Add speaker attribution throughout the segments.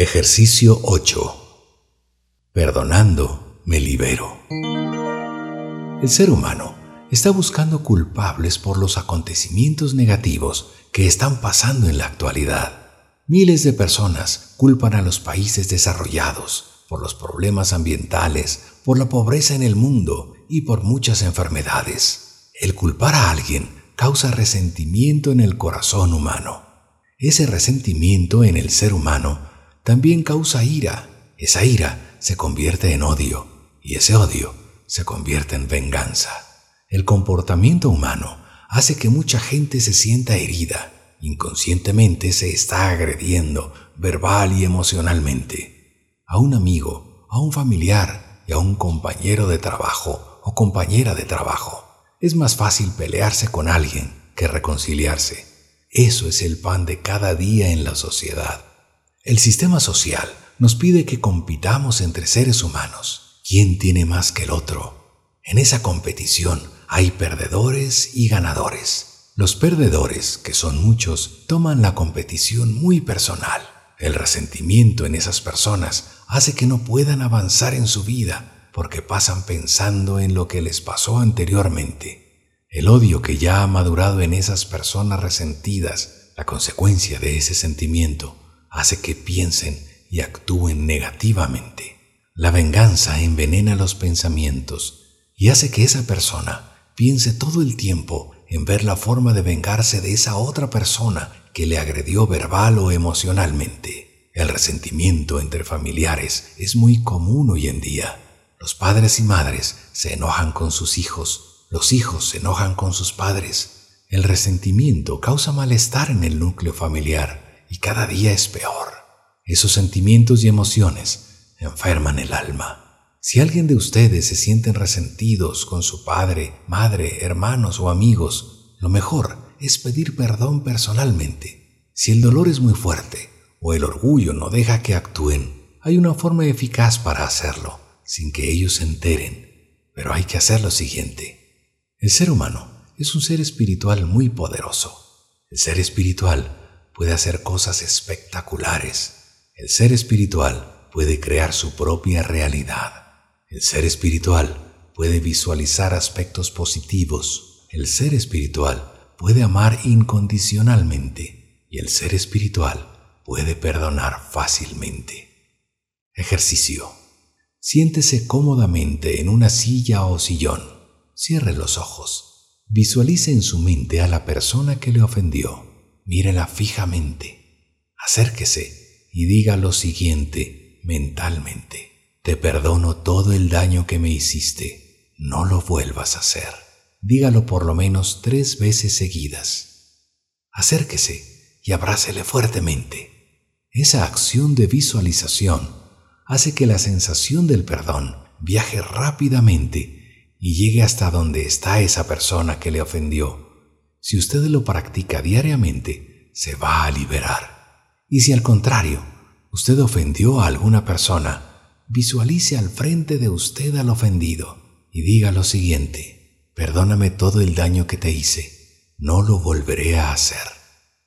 Speaker 1: Ejercicio 8. Perdonando, me libero. El ser humano está buscando culpables por los acontecimientos negativos que están pasando en la actualidad. Miles de personas culpan a los países desarrollados por los problemas ambientales, por la pobreza en el mundo y por muchas enfermedades. El culpar a alguien causa resentimiento en el corazón humano. Ese resentimiento en el ser humano también causa ira. Esa ira se convierte en odio y ese odio se convierte en venganza. El comportamiento humano hace que mucha gente se sienta herida. Inconscientemente se está agrediendo verbal y emocionalmente. A un amigo, a un familiar y a un compañero de trabajo o compañera de trabajo. Es más fácil pelearse con alguien que reconciliarse. Eso es el pan de cada día en la sociedad. El sistema social nos pide que compitamos entre seres humanos. ¿Quién tiene más que el otro? En esa competición hay perdedores y ganadores. Los perdedores, que son muchos, toman la competición muy personal. El resentimiento en esas personas hace que no puedan avanzar en su vida porque pasan pensando en lo que les pasó anteriormente. El odio que ya ha madurado en esas personas resentidas, la consecuencia de ese sentimiento, hace que piensen y actúen negativamente. La venganza envenena los pensamientos y hace que esa persona piense todo el tiempo en ver la forma de vengarse de esa otra persona que le agredió verbal o emocionalmente. El resentimiento entre familiares es muy común hoy en día. Los padres y madres se enojan con sus hijos, los hijos se enojan con sus padres. El resentimiento causa malestar en el núcleo familiar y cada día es peor. Esos sentimientos y emociones enferman el alma. Si alguien de ustedes se sienten resentidos con su padre, madre, hermanos o amigos, lo mejor es pedir perdón personalmente. Si el dolor es muy fuerte o el orgullo no deja que actúen, hay una forma eficaz para hacerlo, sin que ellos se enteren. Pero hay que hacer lo siguiente. El ser humano es un ser espiritual muy poderoso. El ser espiritual puede hacer cosas espectaculares. El ser espiritual puede crear su propia realidad. El ser espiritual puede visualizar aspectos positivos. El ser espiritual puede amar incondicionalmente. Y el ser espiritual puede perdonar fácilmente. Ejercicio. Siéntese cómodamente en una silla o sillón. Cierre los ojos. Visualice en su mente a la persona que le ofendió mírela fijamente, acérquese y diga lo siguiente mentalmente. Te perdono todo el daño que me hiciste, no lo vuelvas a hacer. Dígalo por lo menos tres veces seguidas. Acérquese y abrácele fuertemente. Esa acción de visualización hace que la sensación del perdón viaje rápidamente y llegue hasta donde está esa persona que le ofendió si usted lo practica diariamente, se va a liberar. Y si al contrario, usted ofendió a alguna persona, visualice al frente de usted al ofendido y diga lo siguiente, perdóname todo el daño que te hice, no lo volveré a hacer.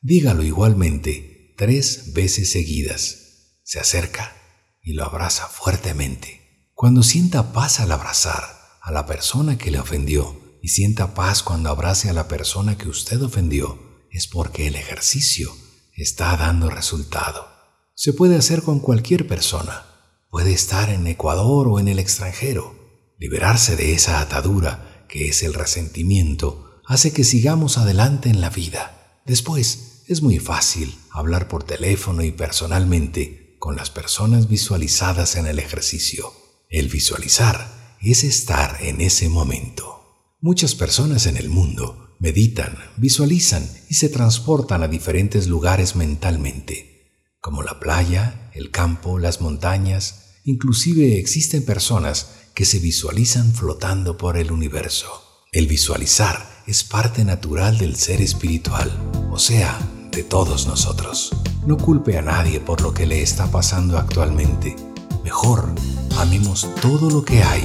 Speaker 1: Dígalo igualmente tres veces seguidas. Se acerca y lo abraza fuertemente. Cuando sienta paz al abrazar a la persona que le ofendió, y sienta paz cuando abrace a la persona que usted ofendió, es porque el ejercicio está dando resultado. Se puede hacer con cualquier persona. Puede estar en Ecuador o en el extranjero. Liberarse de esa atadura que es el resentimiento hace que sigamos adelante en la vida. Después, es muy fácil hablar por teléfono y personalmente con las personas visualizadas en el ejercicio. El visualizar es estar en ese momento. Muchas personas en el mundo meditan, visualizan y se transportan a diferentes lugares mentalmente, como la playa, el campo, las montañas. Inclusive existen personas que se visualizan flotando por el universo. El visualizar es parte natural del ser espiritual, o sea, de todos nosotros. No culpe a nadie por lo que le está pasando actualmente. Mejor, amemos todo lo que hay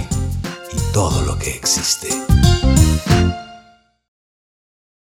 Speaker 1: y todo lo que existe. Thank you.